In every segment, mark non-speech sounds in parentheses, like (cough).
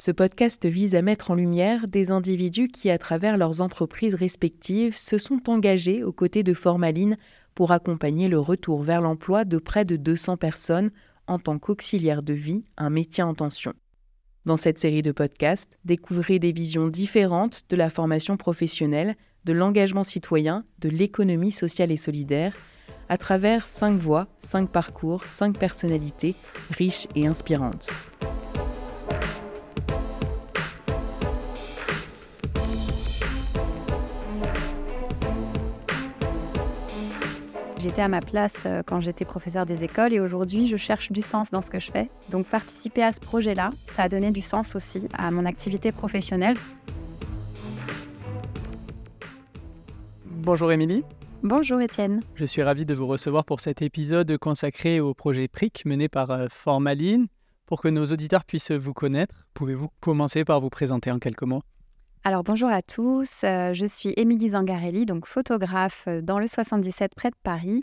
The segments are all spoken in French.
Ce podcast vise à mettre en lumière des individus qui, à travers leurs entreprises respectives, se sont engagés aux côtés de Formaline pour accompagner le retour vers l'emploi de près de 200 personnes en tant qu'auxiliaire de vie, un métier en tension. Dans cette série de podcasts, découvrez des visions différentes de la formation professionnelle, de l'engagement citoyen, de l'économie sociale et solidaire, à travers cinq voies, cinq parcours, cinq personnalités riches et inspirantes. J'étais à ma place euh, quand j'étais professeur des écoles et aujourd'hui je cherche du sens dans ce que je fais. Donc participer à ce projet-là, ça a donné du sens aussi à mon activité professionnelle. Bonjour Émilie. Bonjour Étienne. Je suis ravi de vous recevoir pour cet épisode consacré au projet PRIC mené par euh, Formaline. Pour que nos auditeurs puissent vous connaître, pouvez-vous commencer par vous présenter en quelques mots? Alors bonjour à tous, euh, je suis Émilie Zangarelli, donc photographe euh, dans le 77 près de Paris.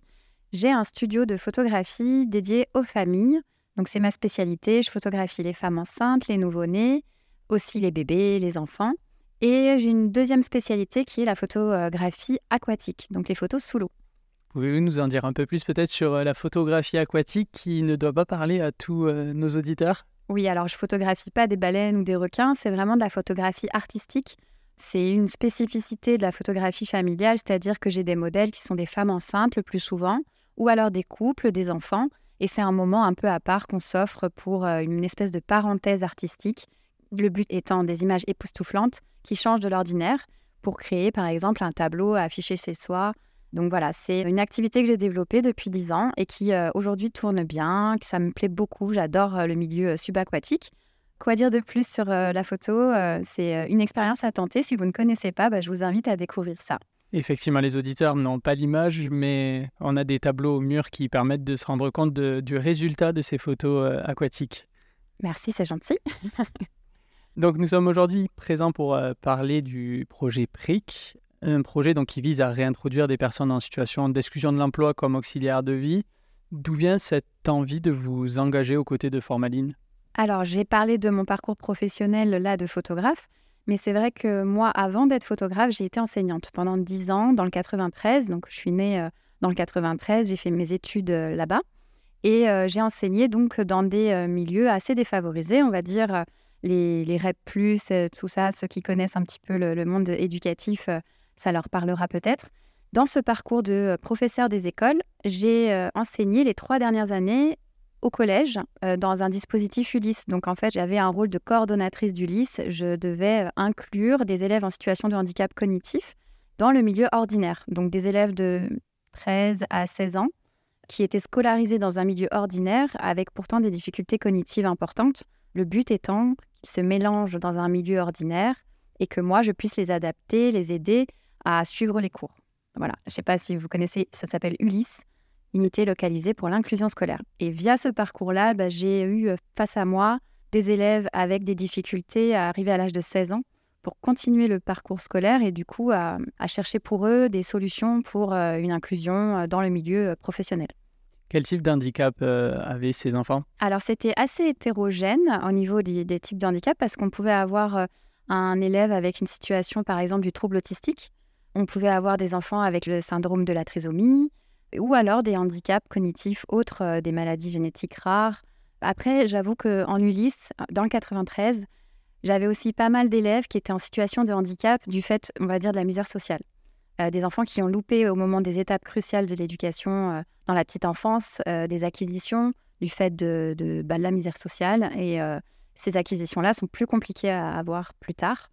J'ai un studio de photographie dédié aux familles, donc c'est ma spécialité, je photographie les femmes enceintes, les nouveau-nés, aussi les bébés, les enfants. Et j'ai une deuxième spécialité qui est la photographie aquatique, donc les photos sous l'eau. Pouvez-vous nous en dire un peu plus peut-être sur euh, la photographie aquatique qui ne doit pas parler à tous nos auditeurs? Oui, alors je photographie pas des baleines ou des requins, c'est vraiment de la photographie artistique. C'est une spécificité de la photographie familiale, c'est-à-dire que j'ai des modèles qui sont des femmes enceintes le plus souvent, ou alors des couples, des enfants, et c'est un moment un peu à part qu'on s'offre pour euh, une espèce de parenthèse artistique, le but étant des images époustouflantes qui changent de l'ordinaire pour créer par exemple un tableau à afficher chez soi donc voilà, c'est une activité que j'ai développée depuis 10 ans et qui euh, aujourd'hui tourne bien, que ça me plaît beaucoup. J'adore euh, le milieu euh, subaquatique. Quoi dire de plus sur la photo C'est une expérience à tenter. Si vous ne connaissez pas, bah, je vous invite à découvrir ça. Effectivement, les auditeurs n'ont pas l'image, mais on a des tableaux au mur qui permettent de se rendre compte du résultat de ces photos aquatiques. Merci, c'est gentil. (laughs) Donc nous sommes aujourd'hui présents pour parler du projet PRIC, un projet donc, qui vise à réintroduire des personnes en situation d'exclusion de l'emploi comme auxiliaire de vie. D'où vient cette envie de vous engager aux côtés de Formaline? Alors, j'ai parlé de mon parcours professionnel là de photographe, mais c'est vrai que moi, avant d'être photographe, j'ai été enseignante pendant 10 ans dans le 93. Donc, je suis née euh, dans le 93, j'ai fait mes études euh, là-bas. Et euh, j'ai enseigné donc dans des milieux assez défavorisés, on va dire les, les REP, tout ça, ceux qui connaissent un petit peu le monde éducatif ça leur parlera peut-être. Dans ce parcours de euh, professeur des écoles, j'ai euh, enseigné les trois dernières années au collège euh, dans un dispositif Ulysse. Donc en fait, j'avais un rôle de coordonnatrice d'Ulysse. Je devais inclure des élèves en situation de handicap cognitif dans le milieu ordinaire. Donc des élèves de 13 à 16 ans qui étaient scolarisés dans un milieu ordinaire avec pourtant des difficultés cognitives importantes. Le but étant qu'ils se mélangent dans un milieu ordinaire et que moi, je puisse les adapter, les aider à suivre les cours. Voilà, je ne sais pas si vous connaissez, ça s'appelle Ulysse, unité localisée pour l'inclusion scolaire. Et via ce parcours-là, bah, j'ai eu euh, face à moi des élèves avec des difficultés à arriver à l'âge de 16 ans pour continuer le parcours scolaire et du coup à, chercher pour eux des solutions pour euh, une inclusion euh, dans le milieu professionnel. Quel type d'handicap avaient ces enfants? Alors c'était assez hétérogène au niveau des, des types de handicap parce qu'on pouvait avoir un élève avec une situation par exemple du trouble autistique on pouvait avoir des enfants avec le syndrome de la trisomie ou alors des handicaps cognitifs autres, euh, des maladies génétiques rares. Après, j'avoue qu'en Ulysse, dans le 93, j'avais aussi pas mal d'élèves qui étaient en situation de handicap du fait, on va dire, de la misère sociale. Euh, des enfants qui ont loupé au moment des étapes cruciales de l'éducation euh, dans la petite enfance, des acquisitions du fait de, bah, de, la misère sociale. Et ces acquisitions-là sont plus compliquées à avoir plus tard.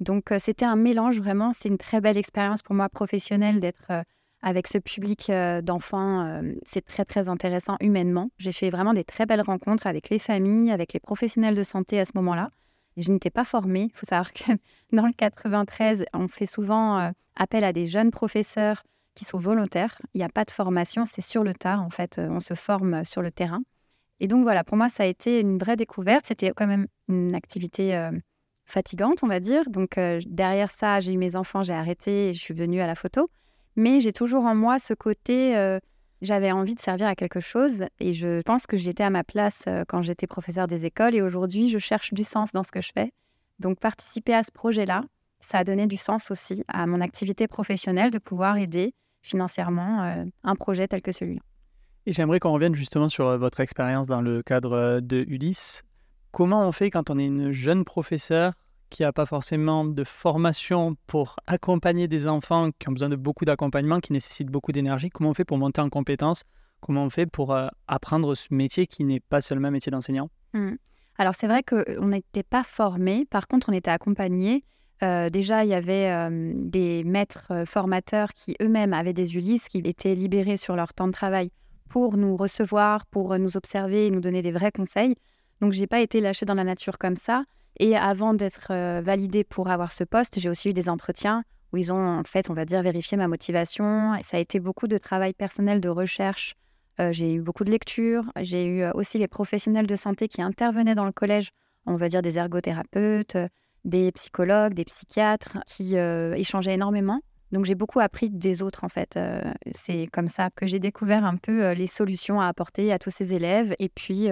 Donc, euh, c'était un mélange vraiment. C'est une très belle expérience pour moi professionnelle d'être euh, avec ce public euh, d'enfants. c'est très, très intéressant humainement. J'ai fait vraiment des très belles rencontres avec les familles, avec les professionnels de santé à ce moment-là. je n'étais pas formée. Il faut savoir que (laughs) dans le 93, on fait souvent appel à des jeunes professeurs qui sont volontaires. Il n'y a pas de formation, c'est sur le tard, en fait. On se forme sur le terrain. Et donc, voilà, pour moi, ça a été une vraie découverte. C'était quand même une activité fatigante, on va dire. Donc euh, derrière ça, j'ai eu mes enfants, j'ai arrêté et je suis venue à la photo. Mais j'ai toujours en moi ce côté, euh, J'avais envie de servir à quelque chose et je pense que j'étais à ma place euh, quand j'étais professeur des écoles et aujourd'hui, je cherche du sens dans ce que je fais. Donc, participer à ce projet-là, ça a donné du sens aussi à mon activité professionnelle de pouvoir aider financièrement un projet tel que celui-là. Et j'aimerais qu'on revienne justement sur votre expérience dans le cadre de Ulysse. Comment on fait quand on est une jeune professeure qui n'a pas forcément de formation pour accompagner des enfants qui ont besoin de beaucoup d'accompagnement, qui nécessitent beaucoup d'énergie Comment on fait pour monter en compétences Comment on fait pour euh, apprendre ce métier qui n'est pas seulement un métier d'enseignant? Mmh. Alors c'est vrai qu'on n'était pas formé, par contre on était accompagné. Euh, déjà, il y avait euh, des maîtres formateurs qui eux-mêmes avaient des Ulysses, qui étaient libérés sur leur temps de travail pour nous recevoir, pour nous observer et nous donner des vrais conseils. Donc, j'ai pas été lâchée dans la nature comme ça. Et avant d'être euh, validée pour avoir ce poste, j'ai aussi eu des entretiens où ils ont, en fait, on va dire, vérifié ma motivation. Ça a été beaucoup de travail personnel, de recherche. Euh, j'ai eu beaucoup de lectures. J'ai eu euh, aussi les professionnels de santé qui intervenaient dans le collège, on va dire des ergothérapeutes, des psychologues, des psychiatres, qui échangeaient énormément. Donc j'ai beaucoup appris des autres en fait. c'est comme ça que j'ai découvert un peu les solutions à apporter à tous ces élèves. Et puis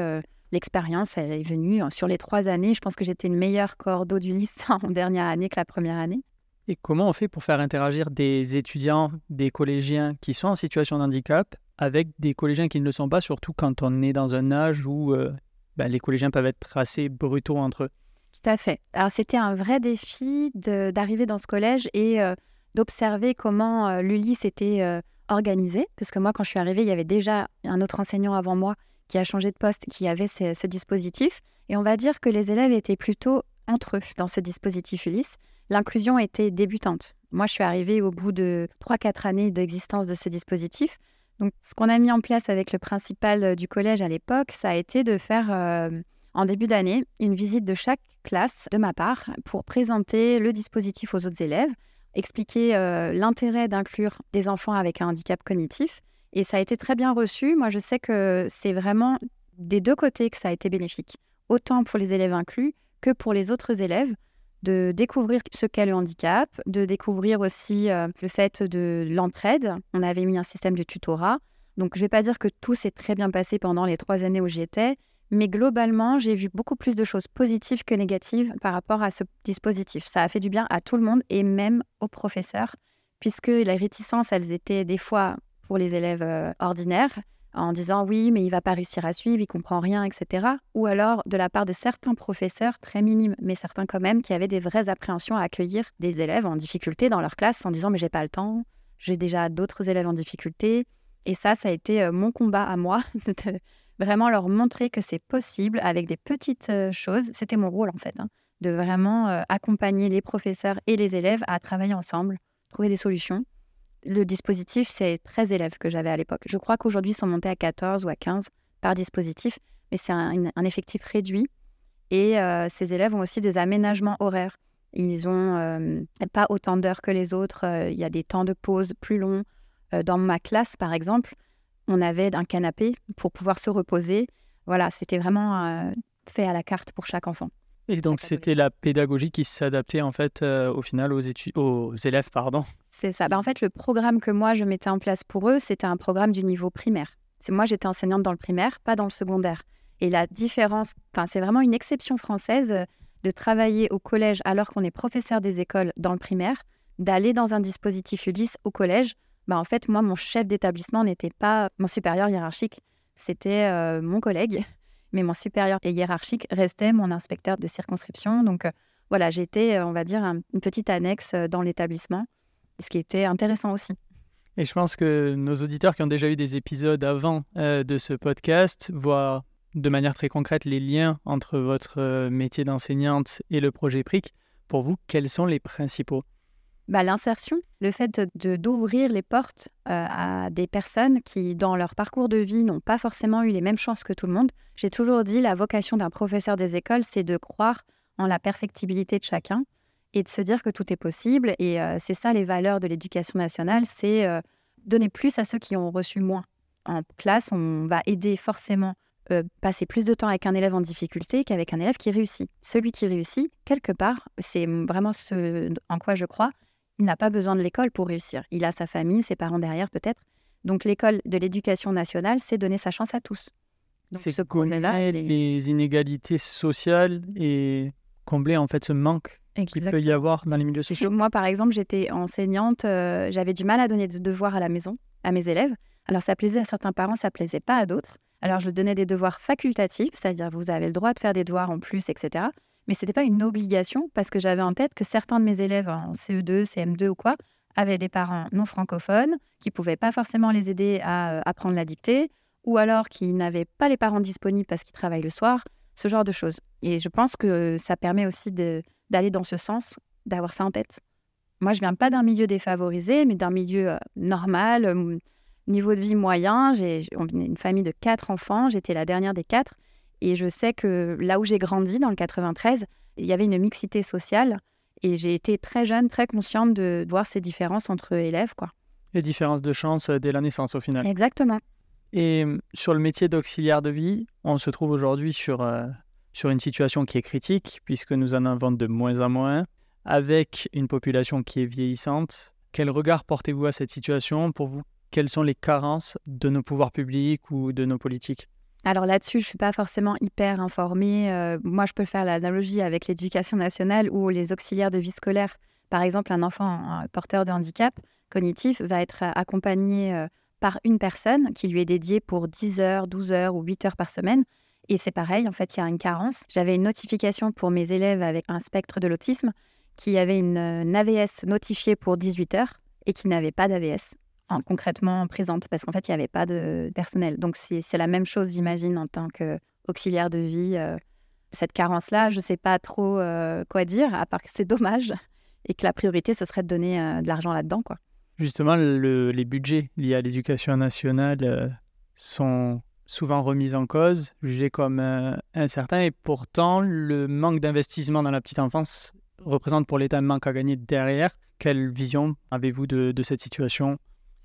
l'expérience, elle est venue hein, sur les trois années. Je pense que j'étais une meilleure cordeau du lycée (laughs) en dernière année que la première année. Et comment on fait pour faire interagir des étudiants, des collégiens qui sont en situation de handicap avec des collégiens qui ne le sont pas, surtout quand on est dans un âge où euh, bah, les collégiens peuvent être assez brutaux entre eux? Tout à fait. Alors c'était un vrai défi d'arriver dans ce collège et euh, d'observer comment euh, l'Ulysse était organisé. Parce que moi, quand je suis arrivée, il y avait déjà un autre enseignant avant moi qui a changé de poste, qui avait ce, dispositif. Et on va dire que les élèves étaient plutôt entre eux dans ce dispositif Ulysse. L'inclusion était débutante. Moi, je suis arrivée au bout de 3-4 années d'existence de ce dispositif. Donc, ce qu'on a mis en place avec le principal euh, du collège à l'époque, ça a été de faire, euh, en début d'année, une visite de chaque classe de ma part pour présenter le dispositif aux autres élèves, expliquer euh, l'intérêt d'inclure des enfants avec un handicap cognitif et ça a été très bien reçu. Moi, je sais que c'est vraiment des deux côtés que ça a été bénéfique, autant pour les élèves inclus que pour les autres élèves, de découvrir ce qu'est le handicap, de découvrir aussi euh, le fait de l'entraide. On avait mis un système de tutorat. Donc, je ne vais pas dire que tout s'est très bien passé pendant les trois années où j'y étais, mais globalement, j'ai vu beaucoup plus de choses positives que négatives par rapport à ce dispositif. Ça a fait du bien à tout le monde et même aux professeurs, puisque les réticences, elles étaient des fois pour les élèves euh, ordinaires en disant oui, mais il va pas réussir à suivre, il comprend rien, etc. Ou alors de la part de certains professeurs, très minimes, mais certains quand même, qui avaient des vraies appréhensions à accueillir des élèves en difficulté dans leur classe en disant mais j'ai pas le temps, j'ai déjà d'autres élèves en difficulté. Et ça, ça a été euh, mon combat à moi, (laughs) de vraiment leur montrer que c'est possible avec des petites euh, choses. C'était mon rôle en fait, hein, de vraiment accompagner les professeurs et les élèves à travailler ensemble, trouver des solutions le dispositif, c'est 13 élèves que j'avais à l'époque. Je crois qu'aujourd'hui, ils sont montés à 14 ou à 15 par dispositif, mais c'est un, effectif réduit. Et euh, ces élèves ont aussi des aménagements horaires. Ils n'ont euh, pas autant d'heures que les autres. Euh, il y a des temps de pause plus longs. dans ma classe, par exemple, on avait un canapé pour pouvoir se reposer. Voilà, c'était vraiment fait à la carte pour chaque enfant. Et donc c'était la pédagogie qui s'adaptait en fait euh, au final aux, aux élèves, pardon. C'est ça. Bah, en fait, le programme que moi je mettais en place pour eux, c'était un programme du niveau primaire. C'est moi j'étais enseignante dans le primaire, pas dans le secondaire. Et la différence, enfin c'est vraiment une exception française euh, de travailler au collège alors qu'on est professeur des écoles dans le primaire, d'aller dans un dispositif Ulysse au collège. Bah en fait moi mon chef d'établissement n'était pas mon supérieur hiérarchique, c'était euh, mon collègue mais mon supérieur et hiérarchique restait mon inspecteur de circonscription. Donc euh, voilà, j'étais, euh, on va dire, une petite annexe euh, dans l'établissement, ce qui était intéressant aussi. Et je pense que nos auditeurs qui ont déjà eu des épisodes avant de ce podcast voient de manière très concrète les liens entre votre métier d'enseignante et le projet PRIC. Pour vous, quels sont les principaux? Bah, L'insertion, le fait d'ouvrir les portes euh, à des personnes qui, dans leur parcours de vie, n'ont pas forcément eu les mêmes chances que tout le monde. J'ai toujours dit, la vocation d'un professeur des écoles, c'est de croire en la perfectibilité de chacun et de se dire que tout est possible. Et euh, c'est ça les valeurs de l'éducation nationale, c'est euh, donner plus à ceux qui ont reçu moins. En classe, on va aider forcément passer plus de temps avec un élève en difficulté qu'avec un élève qui réussit. Celui qui réussit, quelque part, c'est vraiment ce en quoi je crois, il n'a pas besoin de l'école pour réussir. Il a sa famille, ses parents derrière peut-être, Donc l'école de l'éducation nationale, c'est donner sa chance à tous. C'est ce projet-là, les inégalités sociales et combler en fait ce manque qu'il peut y avoir dans les milieux sociaux. Moi, par exemple, j'étais enseignante, euh, j'avais du mal à donner des devoirs à la maison à mes élèves. Alors ça plaisait à certains parents, ça plaisait pas à d'autres. Alors je donnais des devoirs facultatifs, c'est-à-dire vous avez le droit de faire des devoirs en plus, etc. Mais ce n'était pas une obligation parce que j'avais en tête que certains de mes élèves en CE2, CM2 ou quoi avaient des parents non francophones qui ne pouvaient pas forcément les aider à euh, apprendre la dictée ou alors qui n'avaient pas les parents disponibles parce qu'ils travaillent le soir, ce genre de choses. Et je pense que ça permet aussi d'aller dans ce sens, d'avoir ça en tête. Moi, je viens pas d'un milieu défavorisé, mais d'un milieu euh, normal, euh, niveau de vie moyen. J'ai une famille de quatre enfants, j'étais la dernière des quatre. Et je sais que là où j'ai grandi, dans le 93, il y avait une mixité sociale. Et j'ai été très jeune, très consciente de, voir ces différences entre élèves. Quoi. Les différences de chance euh, dès la naissance, au final. Exactement. Et sur le métier d'auxiliaire de vie, on se trouve aujourd'hui sur, sur une situation qui est critique, puisque nous en avons de moins en moins, avec une population qui est vieillissante. Quel regard portez-vous à cette situation? Pour vous, quelles sont les carences de nos pouvoirs publics ou de nos politiques? Alors là-dessus, je ne suis pas forcément hyper informée. Euh, moi, je peux faire l'analogie avec l'éducation nationale ou les auxiliaires de vie scolaire. Par exemple, un enfant porteur de handicap cognitif va être accompagné euh, par une personne qui lui est dédiée pour 10 heures, 12 heures ou 8 heures par semaine. Et c'est pareil, en fait, il y a une carence. J'avais une notification pour mes élèves avec un spectre de l'autisme qui avait une, AVS notifiée pour 18 heures et qui n'avait pas d'AVS concrètement présente parce qu'en fait, il n'y avait pas de personnel. Donc, c'est la même chose, j'imagine, en tant qu'auxiliaire de vie. Euh, cette carence-là, je ne sais pas trop euh, quoi dire, à part que c'est dommage et que la priorité, ce serait de donner euh, de l'argent là-dedans. Justement, les budgets liés à l'éducation nationale sont souvent remis en cause, jugés comme incertains, et pourtant, le manque d'investissement dans la petite enfance représente pour l'État un manque à gagner derrière. Quelle vision avez-vous de, cette situation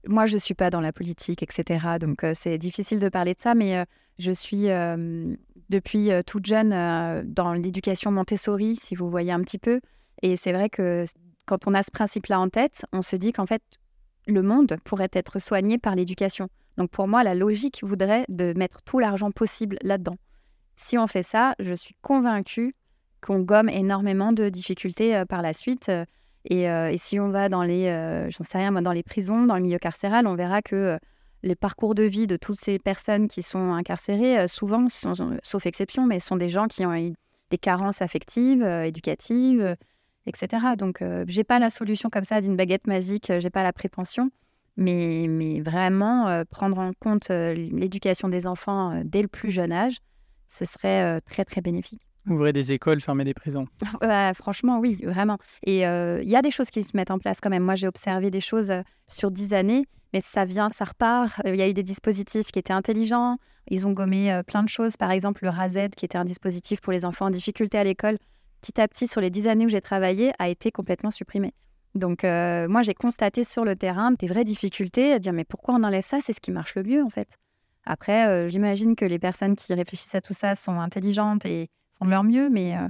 Moi, je ne suis pas dans la politique, etc. Donc, euh, c'est difficile de parler de ça, mais euh, je suis euh, depuis toute jeune dans l'éducation Montessori, si vous voyez un petit peu. Et c'est vrai que quand on a ce principe-là en tête, on se dit qu'en fait, le monde pourrait être soigné par l'éducation. Donc, pour moi, la logique voudrait de mettre tout l'argent possible là-dedans. Si on fait ça, je suis convaincue qu'on gomme énormément de difficultés par la suite. Euh, euh, et, si on va dans les, j'en sais rien, dans les prisons, dans le milieu carcéral, on verra que les parcours de vie de toutes ces personnes qui sont incarcérées, souvent, sauf exception, mais sont des gens qui ont eu des carences affectives, éducatives, etc. Donc, j'ai pas la solution comme ça d'une baguette magique, j'ai pas la prétention, mais, mais vraiment prendre en compte l'éducation des enfants dès le plus jeune âge, ce serait très très bénéfique. Ouvrir des écoles, fermer des prisons. (laughs) Bah, franchement, oui, vraiment. Et euh, il y a des choses qui se mettent en place quand même. Moi, j'ai observé des choses euh, sur dix années, mais ça vient, ça repart. Euh, il y a eu des dispositifs qui étaient intelligents. Ils ont gommé plein de choses. Par exemple, le RAZ, qui était un dispositif pour les enfants en difficulté à l'école, petit à petit, sur les dix années où j'ai travaillé, a été complètement supprimé. Donc, moi, j'ai constaté sur le terrain des vraies difficultés à dire mais pourquoi on enlève ça? C'est ce qui marche le mieux, en fait. Après, j'imagine que les personnes qui réfléchissent à tout ça sont intelligentes et font de leur mieux, mais il euh,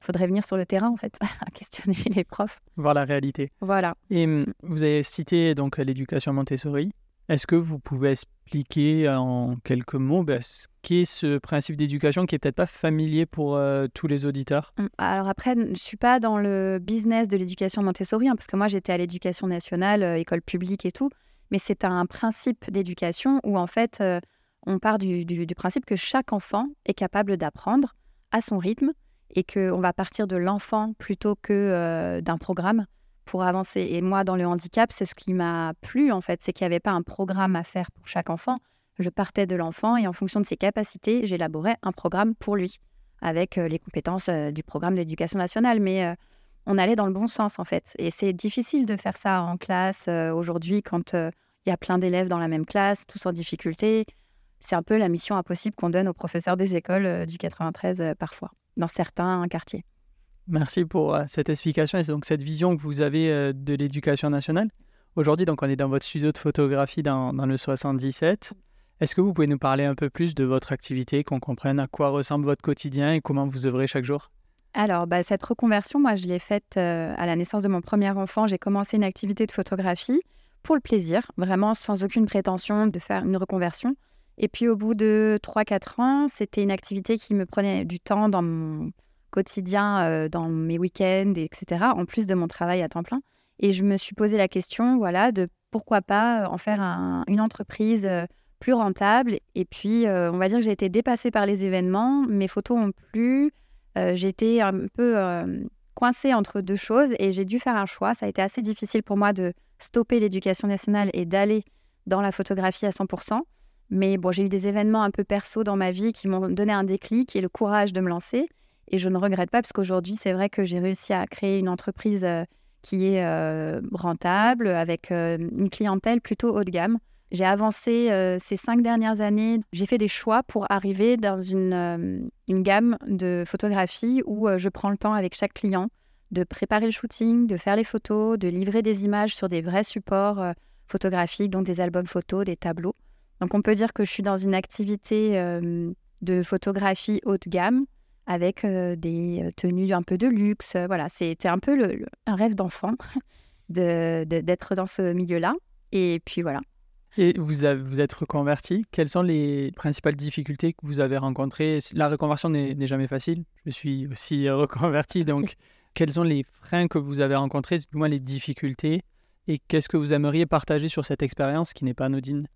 faudrait venir sur le terrain, en fait, (laughs) à questionner les profs. Voir la réalité. Voilà. Et hum, vous avez cité donc l'éducation Montessori. Est-ce que vous pouvez expliquer en quelques mots bah, ce qu'est ce principe d'éducation qui est peut-être pas familier pour euh, tous les auditeurs? Hum, Alors après, je ne suis pas dans le business de l'éducation Montessori, hein, parce que moi j'étais à l'éducation nationale, euh, école publique et tout, mais c'est un principe d'éducation où en fait on part du, du, principe que chaque enfant est capable d'apprendre à son rythme et qu'on va partir de l'enfant plutôt que euh, d'un programme pour avancer. Et moi, dans le handicap, c'est ce qui m'a plu, en fait, c'est qu'il n'y avait pas un programme à faire pour chaque enfant. Je partais de l'enfant et en fonction de ses capacités, j'élaborais un programme pour lui, avec euh, les compétences euh, du programme d'éducation nationale. Mais on allait dans le bon sens, en fait. Et c'est difficile de faire ça en classe aujourd'hui quand il y a plein d'élèves dans la même classe, tous en difficulté c'est un peu la mission impossible qu'on donne aux professeurs des écoles euh, du 93 euh, parfois, dans certains quartiers. Merci pour euh, cette explication et donc cette vision que vous avez de l'éducation nationale. Aujourd'hui, donc, on est dans votre studio de photographie dans, le 77. Est-ce que vous pouvez nous parler un peu plus de votre activité, qu'on comprenne à quoi ressemble votre quotidien et comment vous œuvrez chaque jour? Alors, bah, cette reconversion, moi, je l'ai faite à la naissance de mon premier enfant. J'ai commencé une activité de photographie pour le plaisir, vraiment sans aucune prétention de faire une reconversion. Et puis au bout de 3-4 ans, c'était une activité qui me prenait du temps dans mon quotidien, euh, dans mes week-ends, etc., en plus de mon travail à temps plein. Et je me suis posé la question, voilà, de pourquoi pas euh, en faire une entreprise euh, plus rentable. Et puis, on va dire que j'ai été dépassée par les événements. Mes photos ont plu. J'étais un peu coincée entre deux choses et j'ai dû faire un choix. Ça a été assez difficile pour moi de stopper l'éducation nationale et d'aller dans la photographie à 100%. Mais bon, j'ai eu des événements un peu perso dans ma vie qui m'ont donné un déclic et le courage de me lancer. Et je ne regrette pas parce qu'aujourd'hui, c'est vrai que j'ai réussi à créer une entreprise euh, qui est euh, rentable avec euh, une clientèle plutôt haut de gamme. J'ai avancé ces cinq dernières années. J'ai fait des choix pour arriver dans une, une gamme de photographie où je prends le temps avec chaque client de préparer le shooting, de faire les photos, de livrer des images sur des vrais supports photographiques, dont des albums photos, des tableaux. Donc on peut dire que je suis dans une activité euh, de photographie haut de gamme avec euh, des tenues un peu de luxe. Voilà, c'était un peu le, un rêve d'enfant (laughs) d'être dans ce milieu-là. Et puis voilà. Et vous êtes reconverti. Quelles sont les principales difficultés que vous avez rencontrées? La reconversion n'est jamais facile. Je suis aussi (laughs) reconverti. Donc, quels sont les freins que vous avez rencontrés, du moins les difficultés? Et qu'est-ce que vous aimeriez partager sur cette expérience qui n'est pas anodine?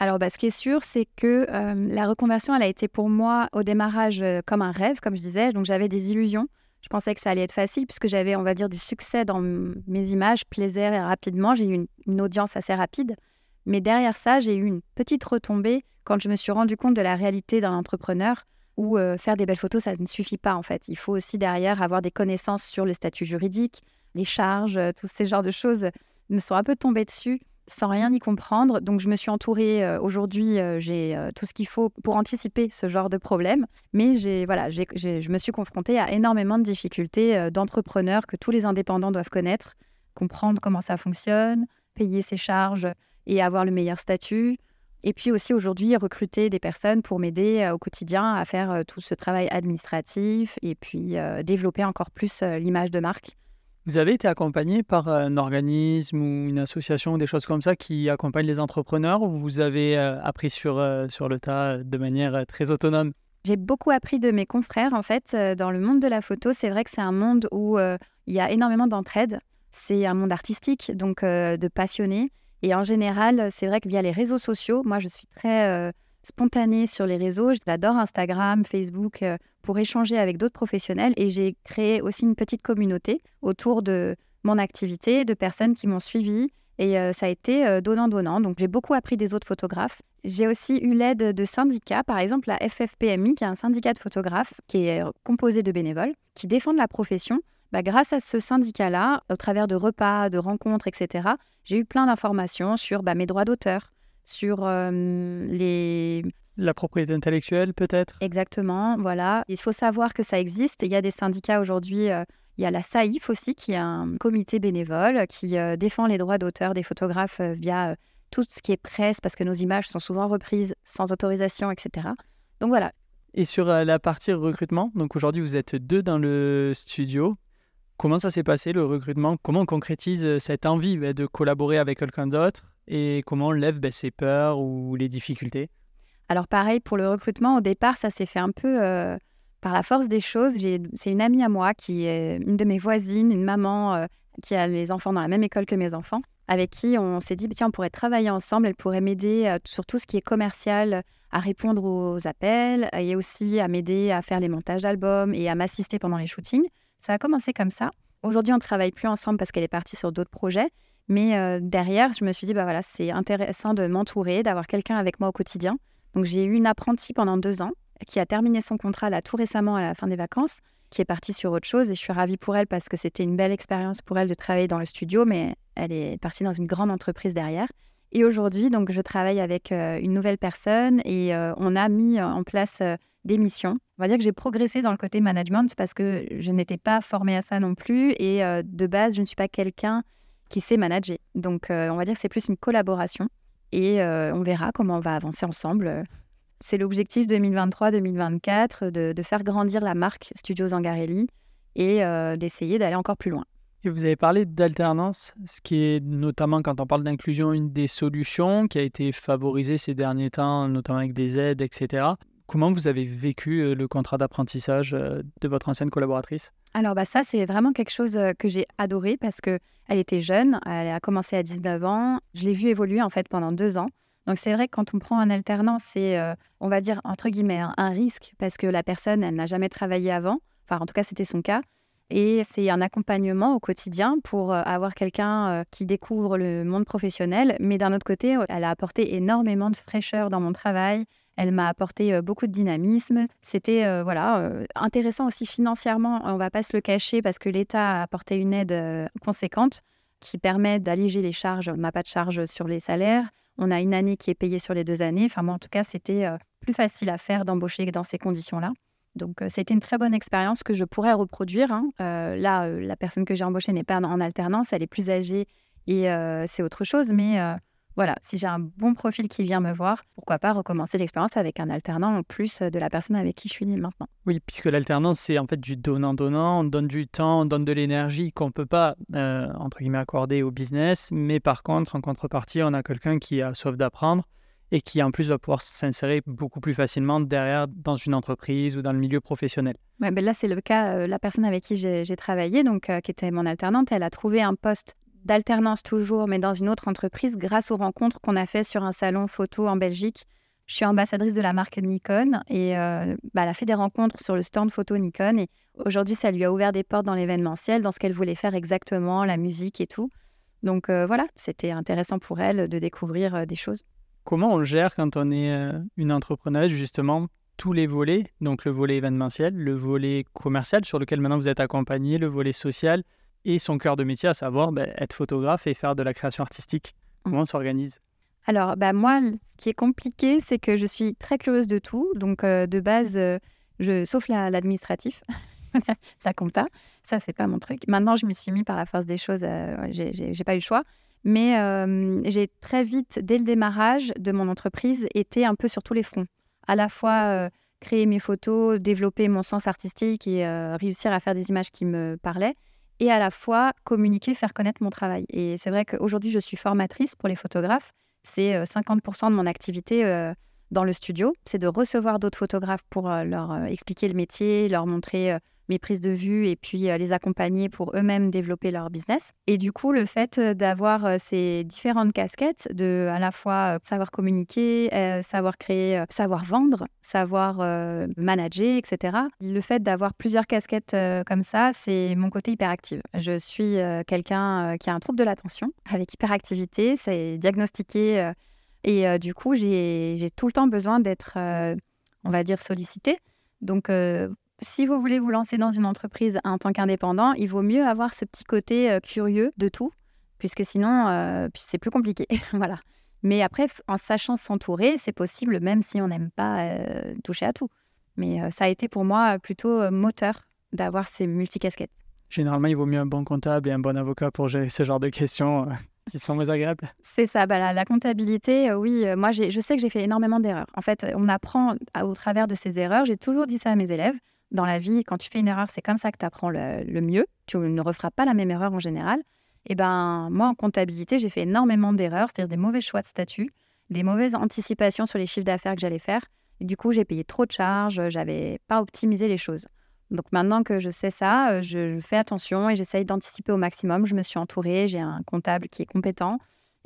Alors, bah, ce qui est sûr, c'est que euh, la reconversion, elle a été pour moi au démarrage euh, comme un rêve, comme je disais. Donc, j'avais des illusions. Je pensais que ça allait être facile puisque j'avais, on va dire, du succès dans mes images, plaisir et rapidement. J'ai eu une, audience assez rapide. Mais derrière ça, j'ai eu une petite retombée quand je me suis rendu compte de la réalité d'un entrepreneur où euh, faire des belles photos, ça ne suffit pas en fait. Il faut aussi derrière avoir des connaissances sur les statuts juridiques, les charges, tous ces genres de choses me sont un peu tombées dessus sans rien y comprendre. Donc, je me suis entourée. Euh, aujourd'hui, euh, j'ai euh, tout ce qu'il faut pour anticiper ce genre de problème. Mais j'ai, voilà, je me suis confrontée à énormément de difficultés d'entrepreneurs que tous les indépendants doivent connaître, comprendre comment ça fonctionne, payer ses charges et avoir le meilleur statut. Et puis aussi aujourd'hui, recruter des personnes pour m'aider au quotidien à faire tout ce travail administratif et puis développer encore plus l'image de marque. Vous avez été accompagné par un organisme ou une association, des choses comme ça, qui accompagnent les entrepreneurs ou vous avez euh, appris sur, euh, sur le tas de manière euh, très autonome? J'ai beaucoup appris de mes confrères. En fait, dans le monde de la photo, c'est vrai que c'est un monde où il y a énormément d'entraide. C'est un monde artistique, donc de passionnés. Et en général, c'est vrai que via les réseaux sociaux, moi, je suis très spontanée sur les réseaux. J'adore Instagram, Facebook euh, pour échanger avec d'autres professionnels et j'ai créé aussi une petite communauté autour de mon activité, de personnes qui m'ont suivi et euh, ça a été euh, donnant-donnant. Donc j'ai beaucoup appris des autres photographes. J'ai aussi eu l'aide de syndicats, par exemple la FFPMI, qui est un syndicat de photographes qui est composé de bénévoles, qui défendent la profession. Bah, grâce à ce syndicat-là, au travers de repas, de rencontres, etc., j'ai eu plein d'informations sur bah, mes droits d'auteur, sur les... La propriété intellectuelle, peut-être? Exactement, voilà. Il faut savoir que ça existe. Il y a des syndicats aujourd'hui. il y a la SAIF aussi, qui est un comité bénévole qui défend les droits d'auteur des photographes via tout ce qui est presse, parce que nos images sont souvent reprises sans autorisation, etc. Donc voilà. Et sur la partie recrutement, donc aujourd'hui vous êtes deux dans le studio. Comment ça s'est passé le recrutement? Comment on concrétise cette envie bah, de collaborer avec quelqu'un d'autre? Et comment on lève ben, ses peurs ou les difficultés? Alors pareil, pour le recrutement, au départ, ça s'est fait un peu euh, par la force des choses. C'est une amie à moi qui est une de mes voisines, une maman euh, qui a les enfants dans la même école que mes enfants, avec qui on s'est dit, tiens, on pourrait travailler ensemble, elle pourrait m'aider euh, sur tout ce qui est commercial, à répondre aux appels et aussi à m'aider à faire les montages d'albums et à m'assister pendant les shootings. Ça a commencé comme ça. Aujourd'hui, on ne travaille plus ensemble parce qu'elle est partie sur d'autres projets. Mais euh, derrière, je me suis dit, bah voilà, c'est intéressant de m'entourer, d'avoir quelqu'un avec moi au quotidien. Donc j'ai eu une apprentie pendant deux ans qui a terminé son contrat là tout récemment à la fin des vacances, qui est partie sur autre chose et je suis ravie pour elle parce que c'était une belle expérience pour elle de travailler dans le studio, mais elle est partie dans une grande entreprise derrière. Et aujourd'hui, donc je travaille avec euh, une nouvelle personne et euh, on a mis en place des missions. On va dire que j'ai progressé dans le côté management parce que je n'étais pas formée à ça non plus et de base, je ne suis pas quelqu'un qui sait manager. Donc, euh, on va dire que c'est plus une collaboration et euh, on verra comment on va avancer ensemble. C'est l'objectif 2023-2024 de, faire grandir la marque Studio Zangarelli et euh, d'essayer d'aller encore plus loin. Et vous avez parlé d'alternance, ce qui est notamment quand on parle d'inclusion une des solutions qui a été favorisée ces derniers temps, notamment avec des aides, etc. Comment vous avez vécu euh, le contrat d'apprentissage euh, de votre ancienne collaboratrice? Alors bah ça, c'est vraiment quelque chose euh, que j'ai adoré parce que elle était jeune, elle a commencé à 19 ans. Je l'ai vue évoluer en fait pendant deux ans. Donc c'est vrai que quand on prend un alternant, c'est, on va dire, entre guillemets, un risque parce que la personne, elle n'a jamais travaillé avant. Enfin, en tout cas, c'était son cas. Et c'est un accompagnement au quotidien pour avoir quelqu'un qui découvre le monde professionnel. Mais d'un autre côté, elle a apporté énormément de fraîcheur dans mon travail. Elle m'a apporté beaucoup de dynamisme. C'était voilà intéressant aussi financièrement. On va pas se le cacher parce que l'État a apporté une aide conséquente qui permet d'alléger les charges. On n'a pas de charges sur les salaires. On a une année qui est payée sur les deux années. Enfin, moi, en tout cas, c'était plus facile à faire d'embaucher dans ces conditions-là. Donc, euh, c'était une très bonne expérience que je pourrais reproduire. Hein. Euh, là, euh, la personne que j'ai embauchée n'est pas en alternance, elle est plus âgée et c'est autre chose. Mais voilà, si j'ai un bon profil qui vient me voir, pourquoi pas recommencer l'expérience avec un alternant en plus de la personne avec qui je suis maintenant. Oui, puisque l'alternance, c'est en fait du donnant-donnant, on donne du temps, on donne de l'énergie qu'on ne peut pas, entre guillemets, accorder au business. Mais par contre, en contrepartie, on a quelqu'un qui a soif d'apprendre et qui en plus va pouvoir s'insérer beaucoup plus facilement derrière dans une entreprise ou dans le milieu professionnel. Ouais, ben là, c'est le cas, euh, la personne avec qui j'ai travaillé, donc, euh, qui était mon alternante, elle a trouvé un poste d'alternance toujours, mais dans une autre entreprise grâce aux rencontres qu'on a fait sur un salon photo en Belgique. Je suis ambassadrice de la marque Nikon et euh, bah, elle a fait des rencontres sur le stand photo Nikon et aujourd'hui ça lui a ouvert des portes dans l'événementiel, dans ce qu'elle voulait faire exactement, la musique et tout. Donc voilà, c'était intéressant pour elle de découvrir des choses. Comment on gère quand on est euh, une entrepreneuse, justement, tous les volets, donc le volet événementiel, le volet commercial sur lequel maintenant vous êtes accompagné, le volet social et son cœur de métier, à savoir ben, être photographe et faire de la création artistique. Mmh. Comment on s'organise? Alors, bah, moi, ce qui est compliqué, c'est que je suis très curieuse de tout. Donc, euh, de base, euh, je, sauf l'administratif, (laughs) la compta, ça, c'est pas mon truc. Maintenant, je me suis mis par la force des choses, j'ai pas eu le choix. Mais euh, j'ai très vite, dès le démarrage de mon entreprise, été un peu sur tous les fronts. À la fois euh, créer mes photos, développer mon sens artistique et euh, réussir à faire des images qui me parlaient, et à la fois communiquer, faire connaître mon travail. Et c'est vrai qu'aujourd'hui, je suis formatrice pour les photographes. C'est 50% de mon activité dans le studio. C'est de recevoir d'autres photographes pour leur expliquer le métier, leur montrer mes prises de vue et puis les accompagner pour eux-mêmes développer leur business. Et du coup, le fait d'avoir ces différentes casquettes, de à la fois savoir communiquer, savoir créer, savoir vendre, savoir manager, etc. Le fait d'avoir plusieurs casquettes comme ça, c'est mon côté hyperactive. Je suis quelqu'un qui a un trouble de l'attention avec hyperactivité, c'est diagnostiqué et du coup, j'ai tout le temps besoin d'être, on va dire, sollicité. Donc, si vous voulez vous lancer dans une entreprise en tant qu'indépendant, il vaut mieux avoir ce petit côté euh, curieux de tout, puisque sinon, euh, c'est plus compliqué. (laughs) voilà. Mais après, en sachant s'entourer, c'est possible, même si on n'aime pas euh, toucher à tout. Mais ça a été pour moi plutôt moteur d'avoir ces multicasquettes. Généralement, il vaut mieux un bon comptable et un bon avocat pour gérer ce genre de questions (laughs) qui sont moins agréables. C'est ça. Bah, la, comptabilité, oui, moi, je sais que j'ai fait énormément d'erreurs. En fait, on apprend au travers de ces erreurs. J'ai toujours dit ça à mes élèves dans la vie, quand tu fais une erreur, c'est comme ça que tu apprends le, mieux. Tu ne referas pas la même erreur en général. Et eh ben moi, en comptabilité, j'ai fait énormément d'erreurs, c'est-à-dire des mauvais choix de statut, des mauvaises anticipations sur les chiffres d'affaires que j'allais faire. Du coup, j'ai payé trop de charges, j'avais pas optimisé les choses. Donc maintenant que je sais ça, euh, je, fais attention et j'essaye d'anticiper au maximum. Je me suis entourée, j'ai un comptable qui est compétent.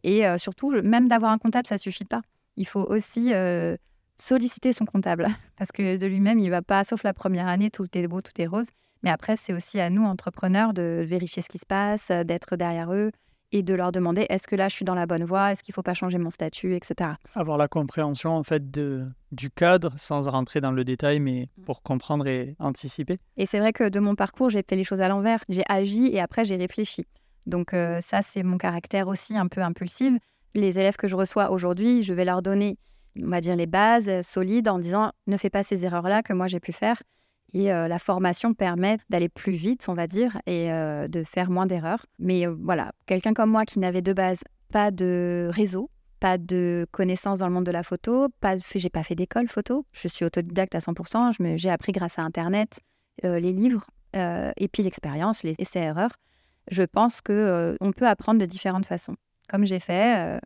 Et euh, surtout, même d'avoir un comptable, ça suffit pas. Il faut aussi euh, solliciter son comptable (laughs) parce que de lui-même, il va pas, sauf la première année, tout est beau, tout est rose. Mais après, c'est aussi à nous, entrepreneurs, de vérifier ce qui se passe, d'être derrière eux et de leur demander est-ce que là je suis dans la bonne voie, est-ce qu'il ne faut pas changer mon statut, etc. Avoir la compréhension en fait de, du cadre sans rentrer dans le détail, mais mmh. pour comprendre et anticiper. Et c'est vrai que de mon parcours, j'ai fait les choses à l'envers. J'ai agi et après j'ai réfléchi. Donc euh, ça, c'est mon caractère aussi un peu impulsif. Les élèves que je reçois aujourd'hui, je vais leur donner on va dire, les bases euh, solides en disant ne fais pas ces erreurs-là que moi j'ai pu faire. Et euh, la formation permet d'aller plus vite, on va dire, et euh, de faire moins d'erreurs. Mais voilà, quelqu'un comme moi qui n'avait de base pas de réseau, pas de connaissances dans le monde de la photo, pas, j'ai pas fait d'école photo, je suis autodidacte à 100%, j'ai appris grâce à Internet, les livres, et puis l'expérience, les essais-erreurs. je pense que on peut apprendre de différentes façons, comme j'ai fait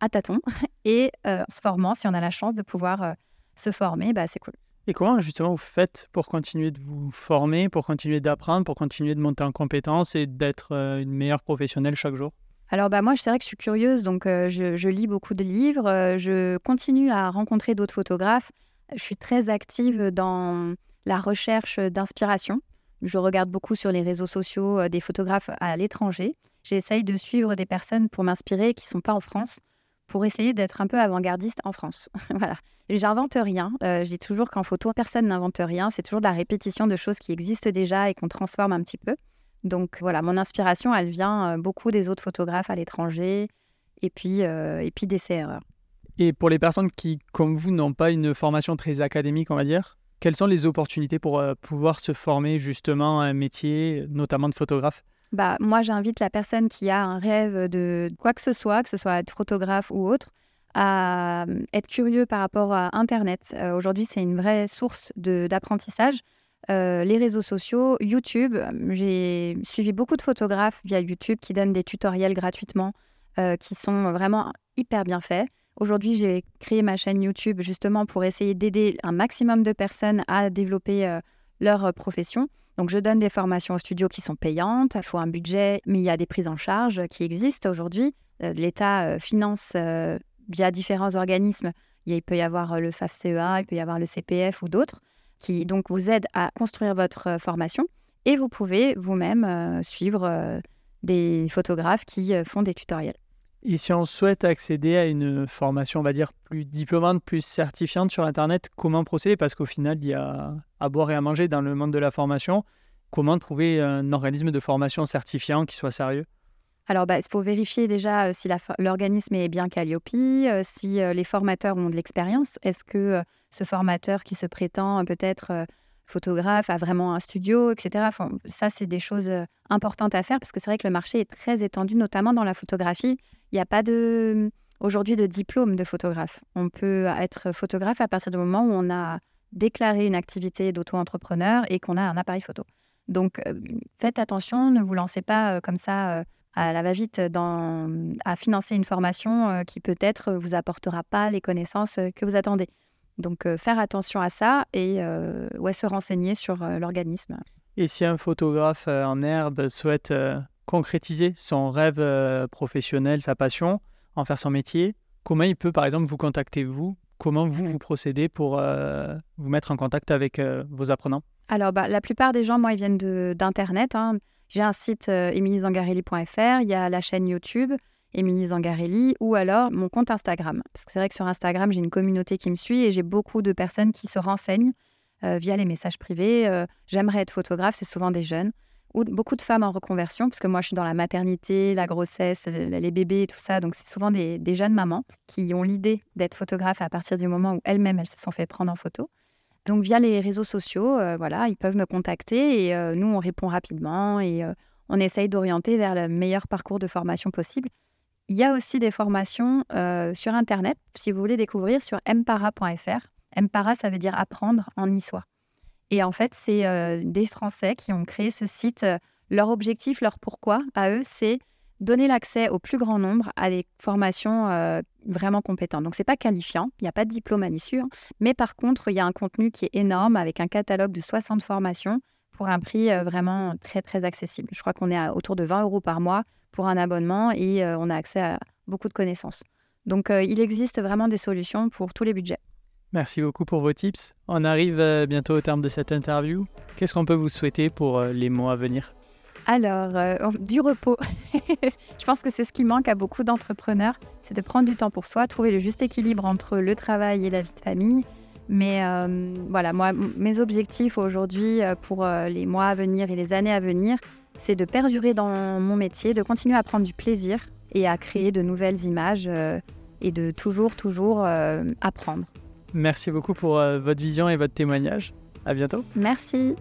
à tâtons (laughs) et en se formant, si on a la chance de pouvoir se former, bah, c'est cool. Et comment justement vous faites pour continuer de vous former, pour continuer d'apprendre, pour continuer de monter en compétences et d'être une meilleure professionnelle chaque jour? Alors bah moi, c'est vrai que je suis curieuse, donc je, je, lis beaucoup de livres, je continue à rencontrer d'autres photographes. Je suis très active dans la recherche d'inspiration. Je regarde beaucoup sur les réseaux sociaux des photographes à l'étranger. J'essaye de suivre des personnes pour m'inspirer qui ne sont pas en France, pour essayer d'être un peu avant-gardiste en France. (laughs) voilà. J'invente rien. je dis toujours qu'en photo, personne n'invente rien. C'est toujours de la répétition de choses qui existent déjà et qu'on transforme un petit peu. Donc voilà, mon inspiration, elle vient euh, beaucoup des autres photographes à l'étranger et puis, euh, et puis des erreurs. Et pour les personnes qui, comme vous, n'ont pas une formation très académique, on va dire, quelles sont les opportunités pour euh, pouvoir se former justement à un métier, notamment de photographe? Bah, Moi, j'invite la personne qui a un rêve de quoi que ce soit, que ce soit être photographe ou autre, à être curieux par rapport à Internet. Aujourd'hui, c'est une vraie source d'apprentissage. Euh, les réseaux sociaux, YouTube. J'ai suivi beaucoup de photographes via YouTube qui donnent des tutoriels gratuitement euh, qui sont vraiment hyper bien faits. Aujourd'hui, j'ai créé ma chaîne YouTube justement pour essayer d'aider un maximum de personnes à développer euh, leur profession. Donc, je donne des formations au studio qui sont payantes. Il faut un budget, mais il y a des prises en charge qui existent aujourd'hui. L'État finance via différents organismes. Il peut y avoir le FAFCEA, il peut y avoir le CPF ou d'autres qui donc vous aide à construire votre euh, formation. Et vous pouvez vous-même euh, suivre euh, des photographes qui font des tutoriels. Et si on souhaite accéder à une formation, on va dire, plus diplômante, plus certifiante sur Internet, comment procéder? Parce qu'au final, il y a à boire et à manger dans le monde de la formation. Comment trouver un organisme de formation certifiant qui soit sérieux? Alors, bah, il faut vérifier déjà si l'organisme est bien Calliope, si les formateurs ont de l'expérience. Est-ce que ce formateur qui se prétend peut-être photographe a vraiment un studio, etc. ça, c'est des choses importantes à faire parce que c'est vrai que le marché est très étendu, notamment dans la photographie. Il n'y a pas de aujourd'hui de diplôme de photographe. On peut être photographe à partir du moment où on a déclaré une activité d'auto-entrepreneur et qu'on a un appareil photo. Donc, faites attention, ne vous lancez pas comme ça à la va-vite à financer une formation euh, qui peut-être vous apportera pas les connaissances euh, que vous attendez. Donc euh, faire attention à ça et ouais, se renseigner sur l'organisme. Et si un photographe en herbe souhaite concrétiser son rêve professionnel, sa passion, en faire son métier, comment il peut par exemple vous contacter vous? Comment vous vous procédez pour vous mettre en contact avec vos apprenants? Alors bah, la plupart des gens, moi, ils viennent d'Internet. Hein. J'ai un site euh, il y a la chaîne YouTube Émilie Zangarelli ou alors mon compte Instagram. Parce que c'est vrai que sur Instagram, j'ai une communauté qui me suit et j'ai beaucoup de personnes qui se renseignent euh, via les messages privés. Euh, j'aimerais être photographe, c'est souvent des jeunes ou beaucoup de femmes en reconversion, parce que moi je suis dans la maternité, la grossesse, les bébés et tout ça, donc c'est souvent des, des, jeunes mamans qui ont l'idée d'être photographe à partir du moment où elles-mêmes elles se sont fait prendre en photo. Donc via les réseaux sociaux, euh, voilà, ils peuvent me contacter et euh, nous on répond rapidement et euh, on essaye d'orienter vers le meilleur parcours de formation possible. Il y a aussi des formations sur internet, si vous voulez découvrir sur mpara.fr. Mpara, ça veut dire apprendre en niçois. Et en fait, c'est des Français qui ont créé ce site. leur objectif, leur pourquoi à eux, c'est donner l'accès au plus grand nombre à des formations euh, vraiment compétentes. Donc, ce n'est pas qualifiant, il n'y a pas de diplôme à l'issue, hein. mais par contre, il y a un contenu qui est énorme avec un catalogue de 60 formations pour un prix euh, vraiment très, très accessible. Je crois qu'on est autour de 20 euros par mois pour un abonnement et euh, on a accès à beaucoup de connaissances. Donc, il existe vraiment des solutions pour tous les budgets. Merci beaucoup pour vos tips. On arrive bientôt au terme de cette interview. Qu'est-ce qu'on peut vous souhaiter pour les mois à venir? Alors, euh, du repos. (laughs) je pense que c'est ce qui manque à beaucoup d'entrepreneurs, c'est de prendre du temps pour soi, trouver le juste équilibre entre le travail et la vie de famille. Mais euh, voilà, moi, mes objectifs aujourd'hui euh, pour les mois à venir et les années à venir, c'est de perdurer dans mon métier, de continuer à prendre du plaisir et à créer de nouvelles images et de toujours, toujours apprendre. Merci beaucoup pour votre vision et votre témoignage. À bientôt. Merci.